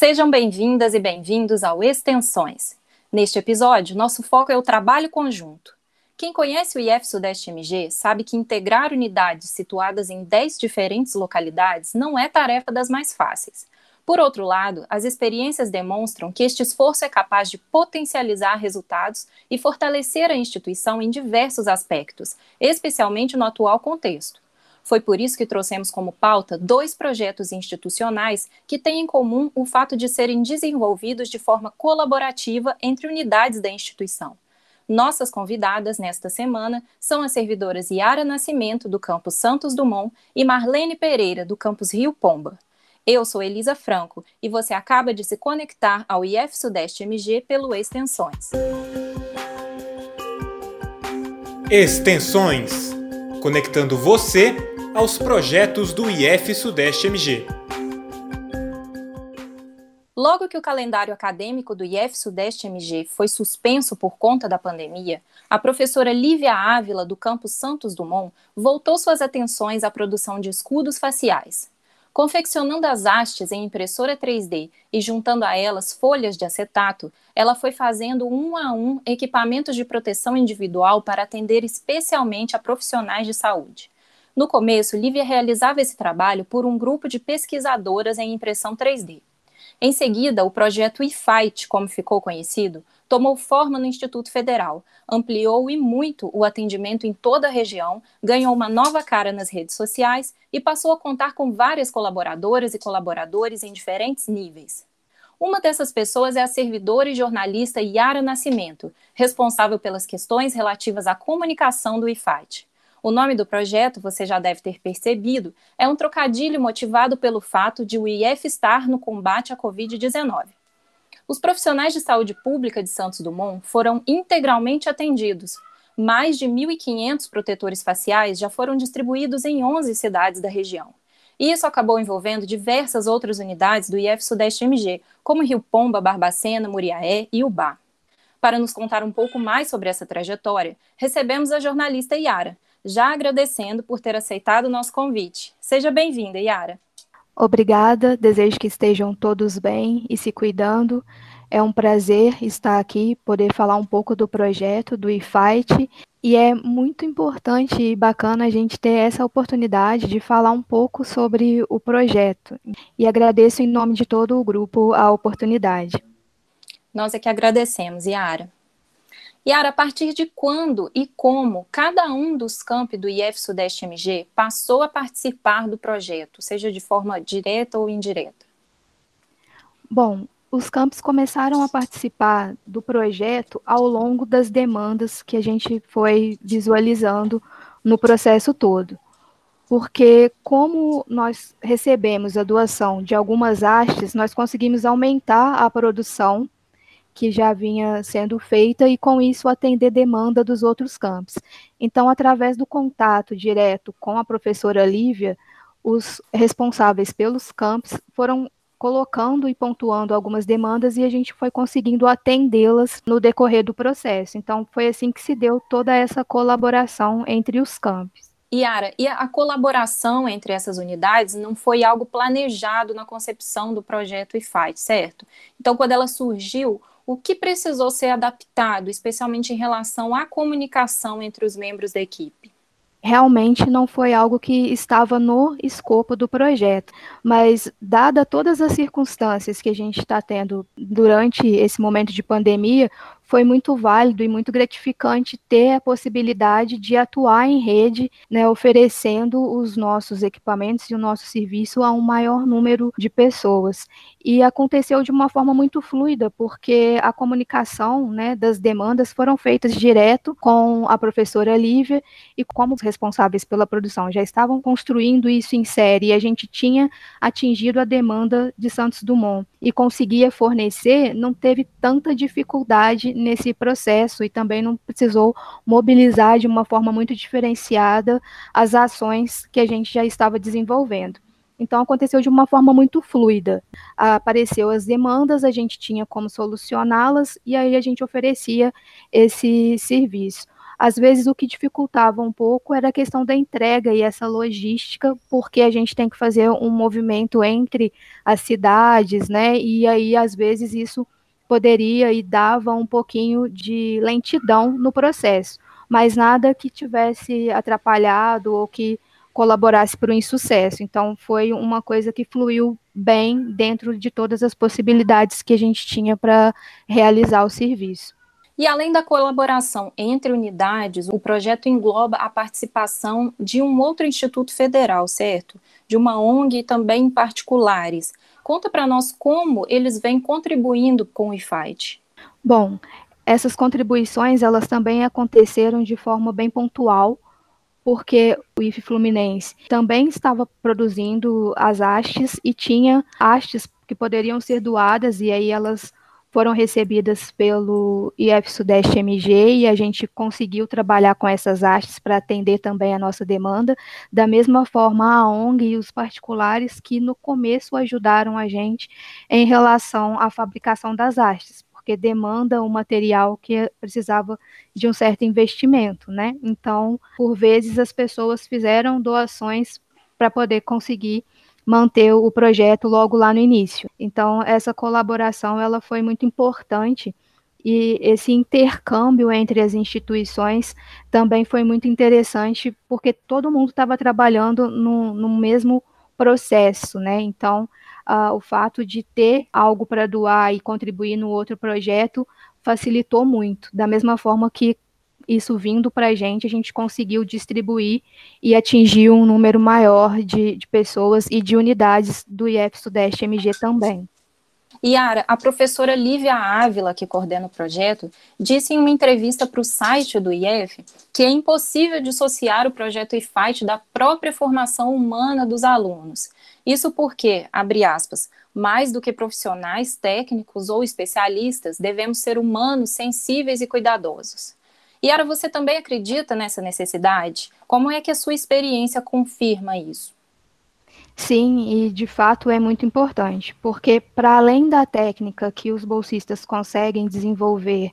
Sejam bem-vindas e bem-vindos ao Extensões. Neste episódio, nosso foco é o trabalho conjunto. Quem conhece o IF Sudeste MG sabe que integrar unidades situadas em 10 diferentes localidades não é tarefa das mais fáceis. Por outro lado, as experiências demonstram que este esforço é capaz de potencializar resultados e fortalecer a instituição em diversos aspectos, especialmente no atual contexto. Foi por isso que trouxemos como pauta dois projetos institucionais que têm em comum o fato de serem desenvolvidos de forma colaborativa entre unidades da instituição. Nossas convidadas nesta semana são as servidoras Yara Nascimento, do campus Santos Dumont, e Marlene Pereira, do campus Rio Pomba. Eu sou Elisa Franco e você acaba de se conectar ao IF Sudeste MG pelo Extensões. Extensões conectando você aos projetos do IF Sudeste MG. Logo que o calendário acadêmico do IF Sudeste MG foi suspenso por conta da pandemia, a professora Lívia Ávila, do campus Santos Dumont, voltou suas atenções à produção de escudos faciais. Confeccionando as hastes em impressora 3D e juntando a elas folhas de acetato, ela foi fazendo um a um equipamentos de proteção individual para atender especialmente a profissionais de saúde. No começo, Lívia realizava esse trabalho por um grupo de pesquisadoras em impressão 3D. Em seguida, o projeto eFight, como ficou conhecido, tomou forma no Instituto Federal, ampliou e muito o atendimento em toda a região, ganhou uma nova cara nas redes sociais e passou a contar com várias colaboradoras e colaboradores em diferentes níveis. Uma dessas pessoas é a servidora e jornalista Yara Nascimento, responsável pelas questões relativas à comunicação do eFight. O nome do projeto, você já deve ter percebido, é um trocadilho motivado pelo fato de o IF estar no combate à Covid-19. Os profissionais de saúde pública de Santos Dumont foram integralmente atendidos. Mais de 1.500 protetores faciais já foram distribuídos em 11 cidades da região. E isso acabou envolvendo diversas outras unidades do IF Sudeste MG, como Rio Pomba, Barbacena, Muriaé e Ubá. Para nos contar um pouco mais sobre essa trajetória, recebemos a jornalista Yara, já agradecendo por ter aceitado o nosso convite. Seja bem-vinda, Yara. Obrigada, desejo que estejam todos bem e se cuidando. É um prazer estar aqui, poder falar um pouco do projeto, do eFight, e é muito importante e bacana a gente ter essa oportunidade de falar um pouco sobre o projeto. E agradeço em nome de todo o grupo a oportunidade. Nós é que agradecemos, Yara. Yara, a partir de quando e como cada um dos campi do IF Sudeste MG passou a participar do projeto, seja de forma direta ou indireta? Bom, os campos começaram a participar do projeto ao longo das demandas que a gente foi visualizando no processo todo. Porque, como nós recebemos a doação de algumas hastes, nós conseguimos aumentar a produção que já vinha sendo feita e, com isso, atender demanda dos outros campos. Então, através do contato direto com a professora Lívia, os responsáveis pelos campos foram colocando e pontuando algumas demandas e a gente foi conseguindo atendê-las no decorrer do processo. Então, foi assim que se deu toda essa colaboração entre os campos. Yara, e a colaboração entre essas unidades não foi algo planejado na concepção do projeto IFIGHT, certo? Então, quando ela surgiu, o que precisou ser adaptado, especialmente em relação à comunicação entre os membros da equipe? Realmente não foi algo que estava no escopo do projeto, mas dada todas as circunstâncias que a gente está tendo durante esse momento de pandemia, foi muito válido e muito gratificante ter a possibilidade de atuar em rede, né, oferecendo os nossos equipamentos e o nosso serviço a um maior número de pessoas. E aconteceu de uma forma muito fluida, porque a comunicação né, das demandas foram feitas direto com a professora Lívia e como os responsáveis pela produção já estavam construindo isso em série e a gente tinha atingido a demanda de Santos Dumont e conseguia fornecer, não teve tanta dificuldade nesse processo e também não precisou mobilizar de uma forma muito diferenciada as ações que a gente já estava desenvolvendo. Então aconteceu de uma forma muito fluida. Apareceu as demandas, a gente tinha como solucioná-las e aí a gente oferecia esse serviço. Às vezes o que dificultava um pouco era a questão da entrega e essa logística, porque a gente tem que fazer um movimento entre as cidades, né? E aí às vezes isso poderia e dava um pouquinho de lentidão no processo, mas nada que tivesse atrapalhado ou que colaborasse para o insucesso. Então, foi uma coisa que fluiu bem dentro de todas as possibilidades que a gente tinha para realizar o serviço. E além da colaboração entre unidades, o projeto engloba a participação de um outro instituto federal, certo? De uma ONG e também particulares. Conta para nós como eles vêm contribuindo com o IFIGHT. Bom, essas contribuições elas também aconteceram de forma bem pontual porque o IF Fluminense também estava produzindo as hastes e tinha hastes que poderiam ser doadas e aí elas foram recebidas pelo IF Sudeste MG e a gente conseguiu trabalhar com essas hastes para atender também a nossa demanda. Da mesma forma, a ONG e os particulares que no começo ajudaram a gente em relação à fabricação das hastes, porque demanda um material que precisava de um certo investimento, né? Então, por vezes as pessoas fizeram doações para poder conseguir manter o projeto logo lá no início. Então, essa colaboração ela foi muito importante e esse intercâmbio entre as instituições também foi muito interessante porque todo mundo estava trabalhando no, no mesmo processo, né? Então, uh, o fato de ter algo para doar e contribuir no outro projeto facilitou muito. Da mesma forma que isso vindo para a gente, a gente conseguiu distribuir e atingir um número maior de, de pessoas e de unidades do IF Sudeste MG também. Yara, a professora Lívia Ávila, que coordena o projeto, disse em uma entrevista para o site do IF que é impossível dissociar o projeto IFIGHT da própria formação humana dos alunos. Isso porque, abre aspas, mais do que profissionais, técnicos ou especialistas, devemos ser humanos, sensíveis e cuidadosos. Yara, você também acredita nessa necessidade? Como é que a sua experiência confirma isso? Sim, e de fato é muito importante, porque para além da técnica que os bolsistas conseguem desenvolver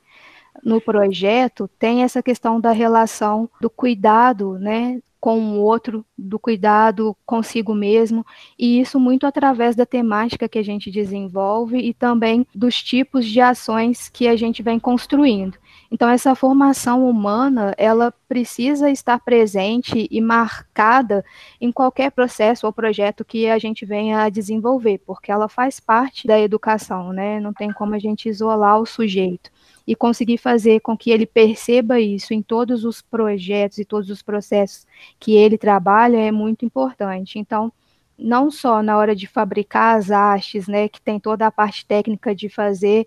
no projeto, tem essa questão da relação do cuidado, né, com o outro, do cuidado consigo mesmo, e isso muito através da temática que a gente desenvolve e também dos tipos de ações que a gente vem construindo. Então essa formação humana, ela precisa estar presente e marcada em qualquer processo ou projeto que a gente venha a desenvolver, porque ela faz parte da educação, né? Não tem como a gente isolar o sujeito e conseguir fazer com que ele perceba isso em todos os projetos e todos os processos que ele trabalha é muito importante. Então, não só na hora de fabricar as hastes, né, que tem toda a parte técnica de fazer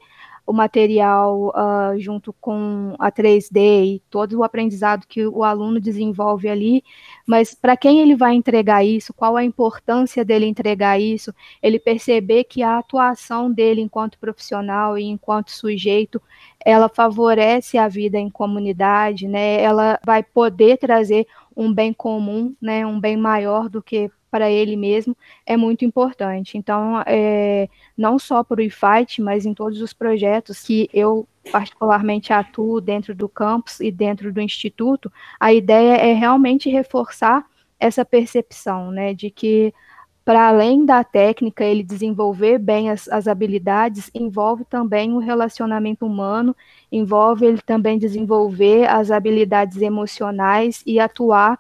o material uh, junto com a 3D e todo o aprendizado que o aluno desenvolve ali, mas para quem ele vai entregar isso, qual a importância dele entregar isso, ele perceber que a atuação dele enquanto profissional e enquanto sujeito, ela favorece a vida em comunidade, né? Ela vai poder trazer um bem comum, né? Um bem maior do que para ele mesmo é muito importante. Então, é, não só para o IFIGHT, mas em todos os projetos que eu particularmente atuo dentro do campus e dentro do instituto, a ideia é realmente reforçar essa percepção, né, de que para além da técnica, ele desenvolver bem as, as habilidades, envolve também o relacionamento humano, envolve ele também desenvolver as habilidades emocionais e atuar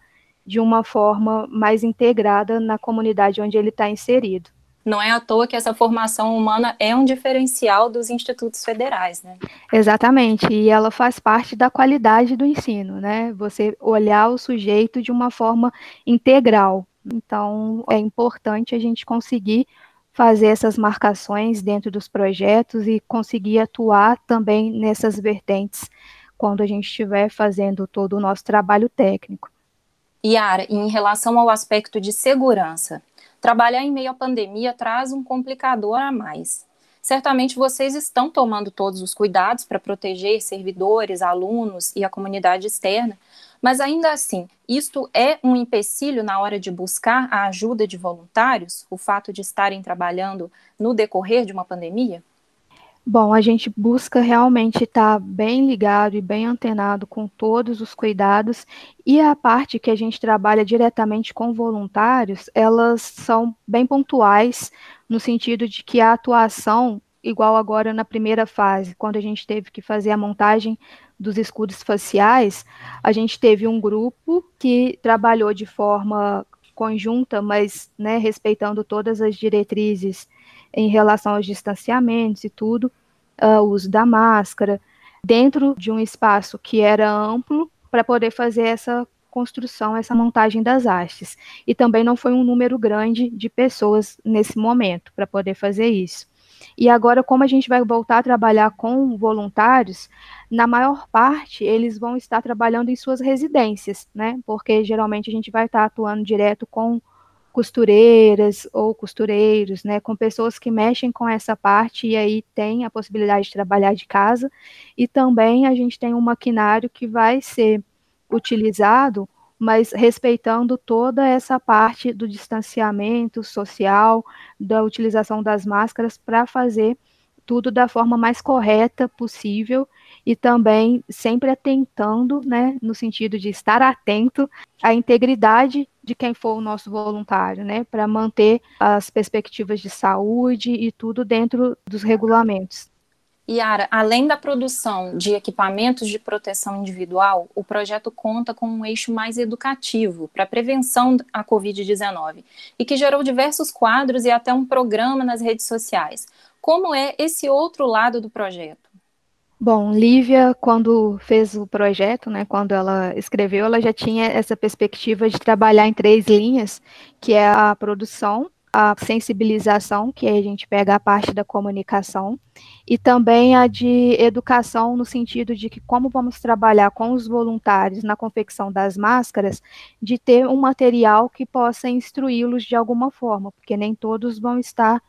de uma forma mais integrada na comunidade onde ele está inserido. Não é à toa que essa formação humana é um diferencial dos institutos federais, né? Exatamente, e ela faz parte da qualidade do ensino, né? Você olhar o sujeito de uma forma integral. Então, é importante a gente conseguir fazer essas marcações dentro dos projetos e conseguir atuar também nessas vertentes quando a gente estiver fazendo todo o nosso trabalho técnico. Yara, em relação ao aspecto de segurança, trabalhar em meio à pandemia traz um complicador a mais. Certamente vocês estão tomando todos os cuidados para proteger servidores, alunos e a comunidade externa, mas ainda assim, isto é um empecilho na hora de buscar a ajuda de voluntários, o fato de estarem trabalhando no decorrer de uma pandemia? Bom, a gente busca realmente estar bem ligado e bem antenado com todos os cuidados, e a parte que a gente trabalha diretamente com voluntários, elas são bem pontuais, no sentido de que a atuação, igual agora na primeira fase, quando a gente teve que fazer a montagem dos escudos faciais, a gente teve um grupo que trabalhou de forma conjunta, mas né, respeitando todas as diretrizes em relação aos distanciamentos e tudo, uh, uso da máscara, dentro de um espaço que era amplo para poder fazer essa construção, essa montagem das hastes. E também não foi um número grande de pessoas nesse momento para poder fazer isso. E agora, como a gente vai voltar a trabalhar com voluntários, na maior parte eles vão estar trabalhando em suas residências, né? Porque geralmente a gente vai estar atuando direto com costureiras ou costureiros, né, com pessoas que mexem com essa parte e aí tem a possibilidade de trabalhar de casa. E também a gente tem um maquinário que vai ser utilizado, mas respeitando toda essa parte do distanciamento social, da utilização das máscaras para fazer tudo da forma mais correta possível e também sempre atentando, né, no sentido de estar atento à integridade de quem for o nosso voluntário, né, para manter as perspectivas de saúde e tudo dentro dos regulamentos. Yara, além da produção de equipamentos de proteção individual, o projeto conta com um eixo mais educativo para a prevenção à Covid-19 e que gerou diversos quadros e até um programa nas redes sociais. Como é esse outro lado do projeto? Bom, Lívia, quando fez o projeto, né, quando ela escreveu, ela já tinha essa perspectiva de trabalhar em três linhas, que é a produção, a sensibilização, que a gente pega a parte da comunicação, e também a de educação, no sentido de que como vamos trabalhar com os voluntários na confecção das máscaras, de ter um material que possa instruí-los de alguma forma, porque nem todos vão estar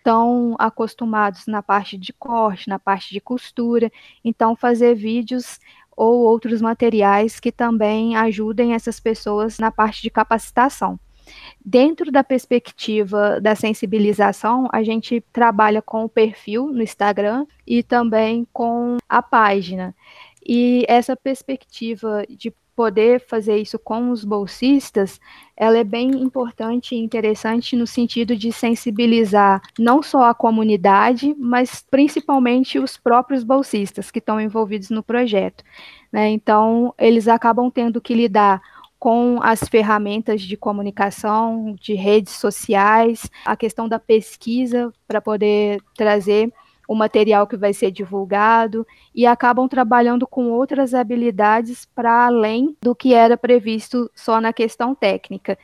estão acostumados na parte de corte, na parte de costura, então fazer vídeos ou outros materiais que também ajudem essas pessoas na parte de capacitação. Dentro da perspectiva da sensibilização, a gente trabalha com o perfil no Instagram e também com a página. E essa perspectiva de poder fazer isso com os bolsistas, ela é bem importante e interessante no sentido de sensibilizar não só a comunidade, mas principalmente os próprios bolsistas que estão envolvidos no projeto. Né? Então, eles acabam tendo que lidar com as ferramentas de comunicação, de redes sociais, a questão da pesquisa para poder trazer o material que vai ser divulgado e acabam trabalhando com outras habilidades para além do que era previsto só na questão técnica.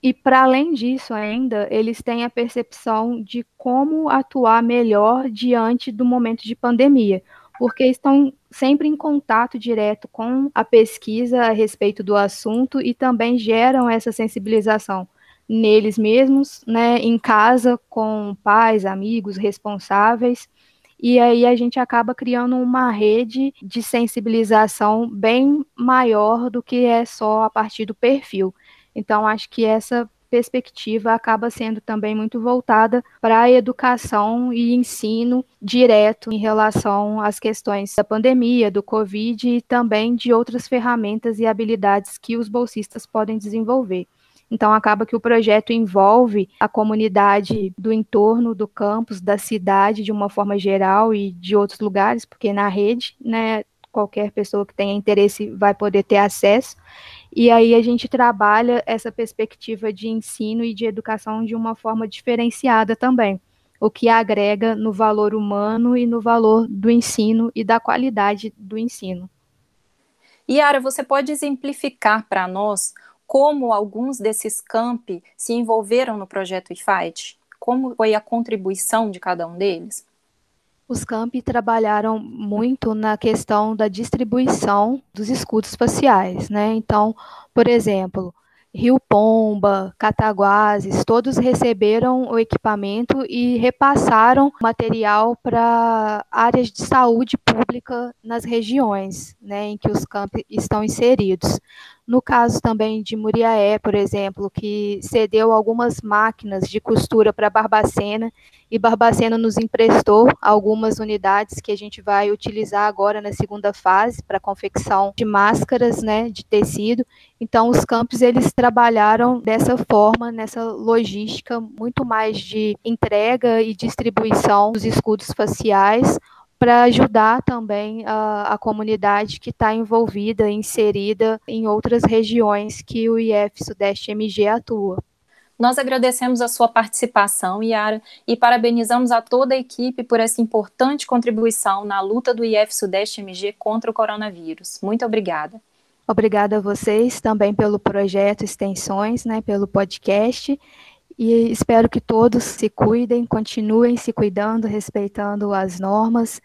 E para além disso ainda, eles têm a percepção de como atuar melhor diante do momento de pandemia, porque estão sempre em contato direto com a pesquisa a respeito do assunto e também geram essa sensibilização neles mesmos, né, em casa, com pais, amigos, responsáveis, e aí a gente acaba criando uma rede de sensibilização bem maior do que é só a partir do perfil. Então, acho que essa perspectiva acaba sendo também muito voltada para a educação e ensino direto em relação às questões da pandemia, do Covid e também de outras ferramentas e habilidades que os bolsistas podem desenvolver. Então, acaba que o projeto envolve a comunidade do entorno do campus, da cidade, de uma forma geral e de outros lugares, porque na rede, né, qualquer pessoa que tenha interesse vai poder ter acesso. E aí a gente trabalha essa perspectiva de ensino e de educação de uma forma diferenciada também, o que agrega no valor humano e no valor do ensino e da qualidade do ensino. Yara, você pode exemplificar para nós como alguns desses campi se envolveram no projeto IFIGHT? Como foi a contribuição de cada um deles? Os campi trabalharam muito na questão da distribuição dos escudos faciais, né? Então, por exemplo, Rio Pomba, Cataguases, todos receberam o equipamento e repassaram material para áreas de saúde pública nas regiões né, em que os campi estão inseridos. No caso também de Muriaé, por exemplo, que cedeu algumas máquinas de costura para Barbacena e Barbacena nos emprestou algumas unidades que a gente vai utilizar agora na segunda fase para confecção de máscaras, né, de tecido. Então os campos eles trabalharam dessa forma, nessa logística muito mais de entrega e distribuição dos escudos faciais para ajudar também a, a comunidade que está envolvida, inserida em outras regiões que o IF Sudeste MG atua. Nós agradecemos a sua participação, Yara, e parabenizamos a toda a equipe por essa importante contribuição na luta do IF Sudeste MG contra o coronavírus. Muito obrigada. Obrigada a vocês também pelo projeto Extensões, né, pelo podcast e espero que todos se cuidem, continuem se cuidando, respeitando as normas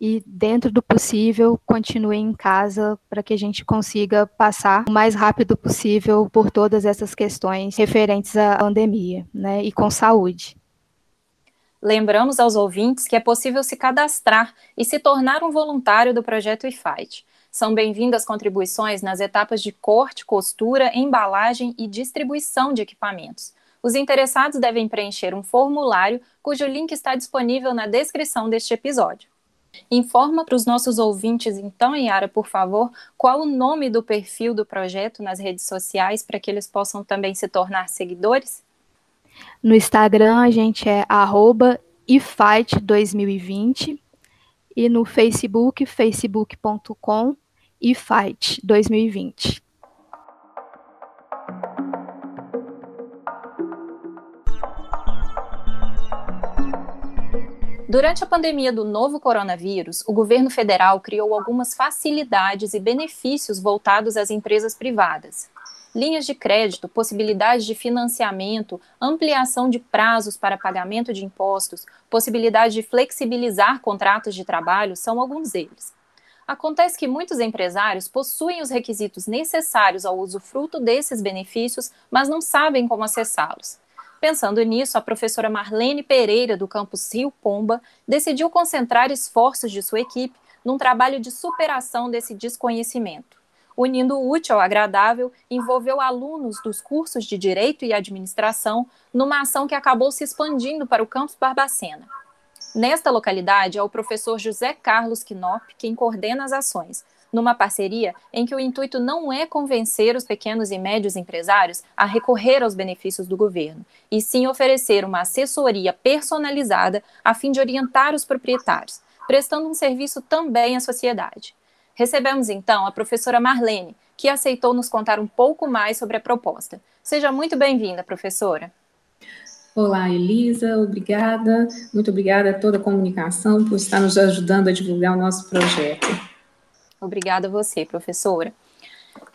e, dentro do possível, continuem em casa para que a gente consiga passar o mais rápido possível por todas essas questões referentes à pandemia, né, e com saúde. Lembramos aos ouvintes que é possível se cadastrar e se tornar um voluntário do projeto eFight. São bem-vindas contribuições nas etapas de corte, costura, embalagem e distribuição de equipamentos. Os interessados devem preencher um formulário cujo link está disponível na descrição deste episódio. Informa para os nossos ouvintes, então, Yara, por favor, qual o nome do perfil do projeto nas redes sociais para que eles possam também se tornar seguidores? No Instagram, a gente é efight2020 e no Facebook, facebook.com efight2020. Durante a pandemia do novo coronavírus, o governo federal criou algumas facilidades e benefícios voltados às empresas privadas. Linhas de crédito, possibilidade de financiamento, ampliação de prazos para pagamento de impostos, possibilidade de flexibilizar contratos de trabalho são alguns deles. Acontece que muitos empresários possuem os requisitos necessários ao usufruto desses benefícios, mas não sabem como acessá-los. Pensando nisso, a professora Marlene Pereira, do campus Rio Pomba, decidiu concentrar esforços de sua equipe num trabalho de superação desse desconhecimento. Unindo o útil ao agradável, envolveu alunos dos cursos de Direito e Administração numa ação que acabou se expandindo para o campus Barbacena. Nesta localidade, é o professor José Carlos Knop quem coordena as ações, numa parceria em que o intuito não é convencer os pequenos e médios empresários a recorrer aos benefícios do governo, e sim oferecer uma assessoria personalizada a fim de orientar os proprietários, prestando um serviço também à sociedade. Recebemos então a professora Marlene, que aceitou nos contar um pouco mais sobre a proposta. Seja muito bem-vinda, professora. Olá, Elisa, obrigada. Muito obrigada a toda a comunicação por estar nos ajudando a divulgar o nosso projeto. Obrigada a você, professora.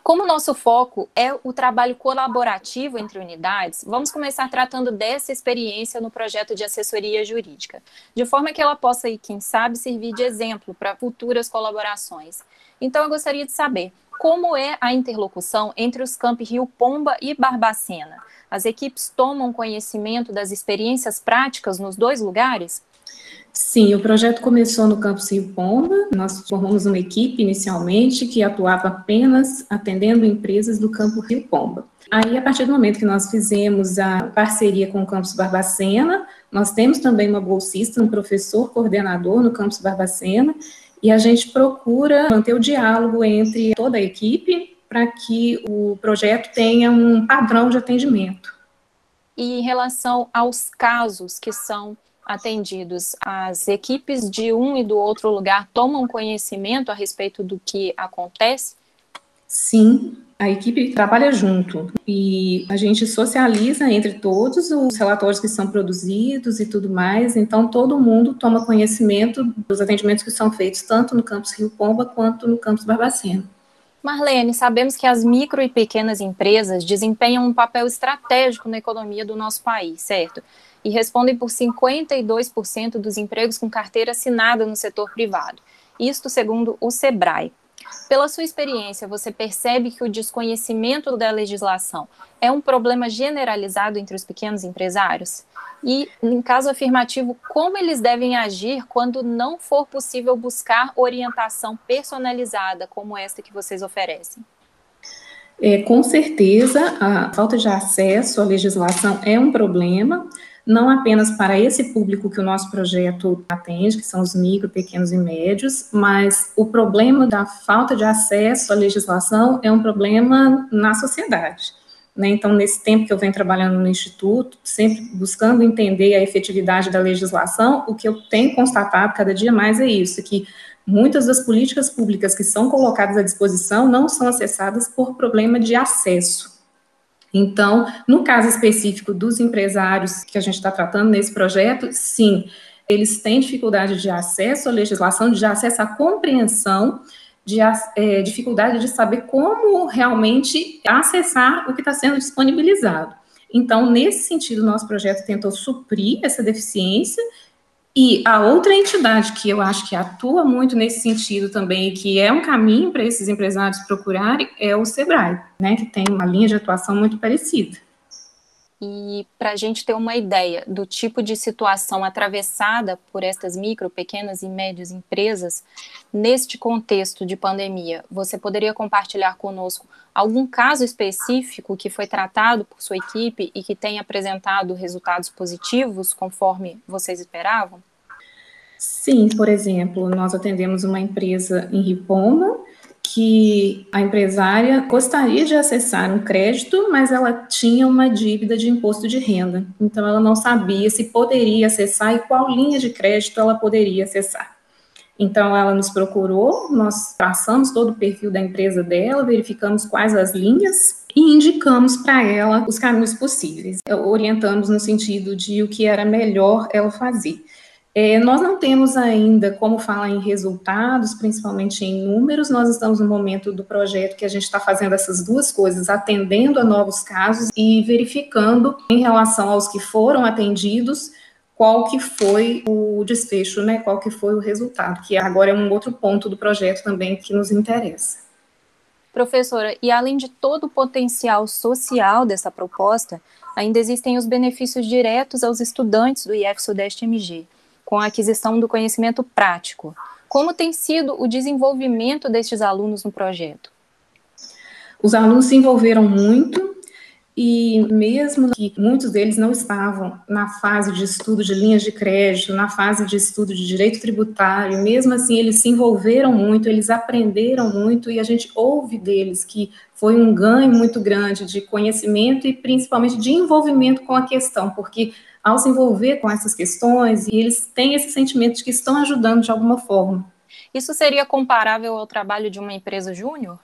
Como nosso foco é o trabalho colaborativo entre unidades, vamos começar tratando dessa experiência no projeto de assessoria jurídica, de forma que ela possa, quem sabe, servir de exemplo para futuras colaborações. Então, eu gostaria de saber como é a interlocução entre os campi Rio Pomba e Barbacena. As equipes tomam conhecimento das experiências práticas nos dois lugares? Sim, o projeto começou no campus Rio Pomba. Nós formamos uma equipe inicialmente que atuava apenas atendendo empresas do campo Rio Pomba. Aí, a partir do momento que nós fizemos a parceria com o campus Barbacena, nós temos também uma bolsista, um professor coordenador no campus Barbacena, e a gente procura manter o diálogo entre toda a equipe para que o projeto tenha um padrão de atendimento. E em relação aos casos que são atendidos, as equipes de um e do outro lugar tomam conhecimento a respeito do que acontece? Sim, a equipe trabalha junto e a gente socializa entre todos os relatórios que são produzidos e tudo mais, então todo mundo toma conhecimento dos atendimentos que são feitos tanto no campus Rio Pomba quanto no campus Barbacena. Marlene, sabemos que as micro e pequenas empresas desempenham um papel estratégico na economia do nosso país, certo? e respondem por 52% dos empregos com carteira assinada no setor privado. Isto segundo o Sebrae. Pela sua experiência, você percebe que o desconhecimento da legislação é um problema generalizado entre os pequenos empresários? E, em caso afirmativo, como eles devem agir quando não for possível buscar orientação personalizada como esta que vocês oferecem? É, com certeza, a falta de acesso à legislação é um problema, não apenas para esse público que o nosso projeto atende, que são os micro, pequenos e médios, mas o problema da falta de acesso à legislação é um problema na sociedade. Né? Então, nesse tempo que eu venho trabalhando no Instituto, sempre buscando entender a efetividade da legislação, o que eu tenho constatado cada dia mais é isso, que muitas das políticas públicas que são colocadas à disposição não são acessadas por problema de acesso. Então, no caso específico dos empresários que a gente está tratando nesse projeto, sim, eles têm dificuldade de acesso à legislação, de acesso à compreensão, de é, dificuldade de saber como realmente acessar o que está sendo disponibilizado. Então, nesse sentido, nosso projeto tentou suprir essa deficiência e a outra entidade que eu acho que atua muito nesse sentido também, que é um caminho para esses empresários procurarem, é o SEBRAE, né, que tem uma linha de atuação muito parecida. E para a gente ter uma ideia do tipo de situação atravessada por estas micro, pequenas e médias empresas, neste contexto de pandemia, você poderia compartilhar conosco algum caso específico que foi tratado por sua equipe e que tenha apresentado resultados positivos conforme vocês esperavam? Sim, por exemplo, nós atendemos uma empresa em Ripona que a empresária gostaria de acessar um crédito, mas ela tinha uma dívida de imposto de renda. Então, ela não sabia se poderia acessar e qual linha de crédito ela poderia acessar. Então, ela nos procurou, nós traçamos todo o perfil da empresa dela, verificamos quais as linhas e indicamos para ela os caminhos possíveis, orientamos no sentido de o que era melhor ela fazer. É, nós não temos ainda como falar em resultados, principalmente em números, nós estamos no momento do projeto que a gente está fazendo essas duas coisas, atendendo a novos casos e verificando em relação aos que foram atendidos, qual que foi o desfecho, né, qual que foi o resultado, que agora é um outro ponto do projeto também que nos interessa. Professora, e além de todo o potencial social dessa proposta, ainda existem os benefícios diretos aos estudantes do IF Sudeste MG com a aquisição do conhecimento prático. Como tem sido o desenvolvimento destes alunos no projeto? Os alunos se envolveram muito e mesmo que muitos deles não estavam na fase de estudo de linhas de crédito, na fase de estudo de direito tributário, mesmo assim eles se envolveram muito, eles aprenderam muito e a gente ouve deles que foi um ganho muito grande de conhecimento e principalmente de envolvimento com a questão, porque ao se envolver com essas questões e eles têm esse sentimento de que estão ajudando de alguma forma. Isso seria comparável ao trabalho de uma empresa júnior?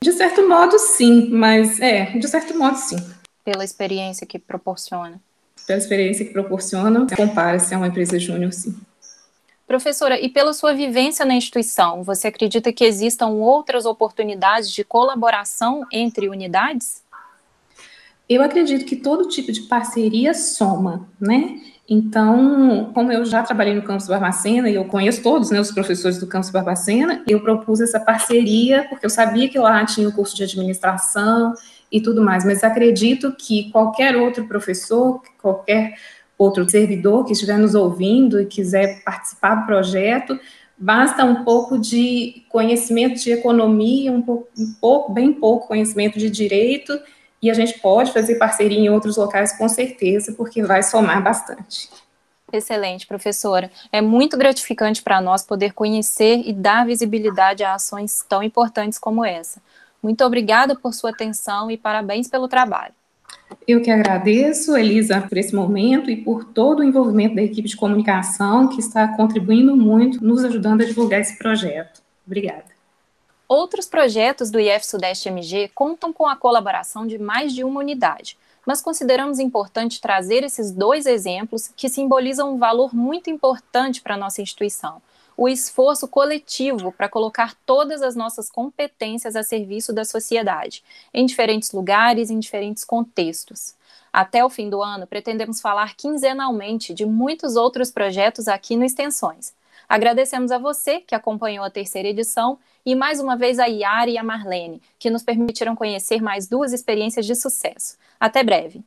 De certo modo, sim, mas é, de certo modo, sim. Pela experiência que proporciona. Pela experiência que proporciona, compara-se a uma empresa júnior, sim. Professora, e pela sua vivência na instituição, você acredita que existam outras oportunidades de colaboração entre unidades? Eu acredito que todo tipo de parceria soma, né? Então, como eu já trabalhei no campus Barbacena e eu conheço todos né, os professores do campus Barbacena, eu propus essa parceria porque eu sabia que lá tinha o curso de administração e tudo mais, mas acredito que qualquer outro professor, qualquer outro servidor que estiver nos ouvindo e quiser participar do projeto, basta um pouco de conhecimento de economia, um pouco, um pouco bem pouco conhecimento de direito e a gente pode fazer parceria em outros locais com certeza, porque vai somar bastante. Excelente, professora. É muito gratificante para nós poder conhecer e dar visibilidade a ações tão importantes como essa. Muito obrigada por sua atenção e parabéns pelo trabalho. Eu que agradeço, Elisa, por esse momento e por todo o envolvimento da equipe de comunicação que está contribuindo muito, nos ajudando a divulgar esse projeto. Obrigada. Outros projetos do IF Sudeste MG contam com a colaboração de mais de uma unidade, mas consideramos importante trazer esses dois exemplos que simbolizam um valor muito importante para a nossa instituição: o esforço coletivo para colocar todas as nossas competências a serviço da sociedade, em diferentes lugares, em diferentes contextos. Até o fim do ano, pretendemos falar quinzenalmente de muitos outros projetos aqui no Extensões. Agradecemos a você que acompanhou a terceira edição e mais uma vez a Yara e a Marlene, que nos permitiram conhecer mais duas experiências de sucesso. Até breve!